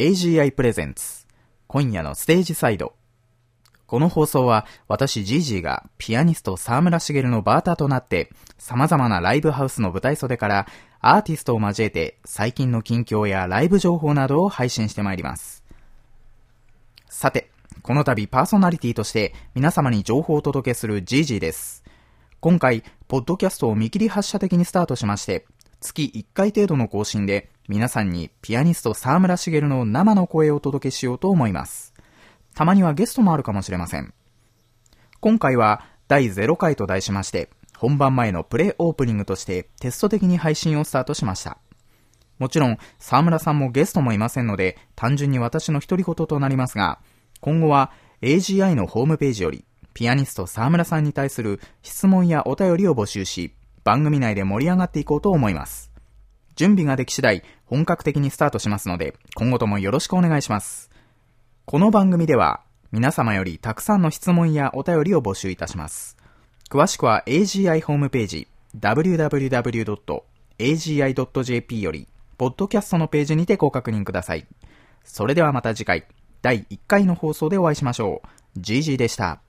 AGI プレゼンツ今夜のステージサイドこの放送は私ジージーがピアニスト沢村茂のバーターとなって様々なライブハウスの舞台袖からアーティストを交えて最近の近況やライブ情報などを配信してまいります。さて、この度パーソナリティとして皆様に情報をお届けするジージーです。今回、ポッドキャストを見切り発車的にスタートしまして、月1回程度の更新で皆さんにピアニスト沢村茂の生の声をお届けしようと思います。たまにはゲストもあるかもしれません。今回は第0回と題しまして、本番前のプレオープニングとしてテスト的に配信をスタートしました。もちろん、沢村さんもゲストもいませんので、単純に私の独り言となりますが、今後は AGI のホームページより、ピアニスト沢村さんに対する質問やお便りを募集し、番組内で盛り上がっていこうと思います。準備ができ次第、本格的にスタートしますので、今後ともよろしくお願いします。この番組では、皆様よりたくさんの質問やお便りを募集いたします。詳しくは AGI ホームページ www.agi.jp より、ポッドキャストのページにてご確認ください。それではまた次回、第1回の放送でお会いしましょう。GG でした。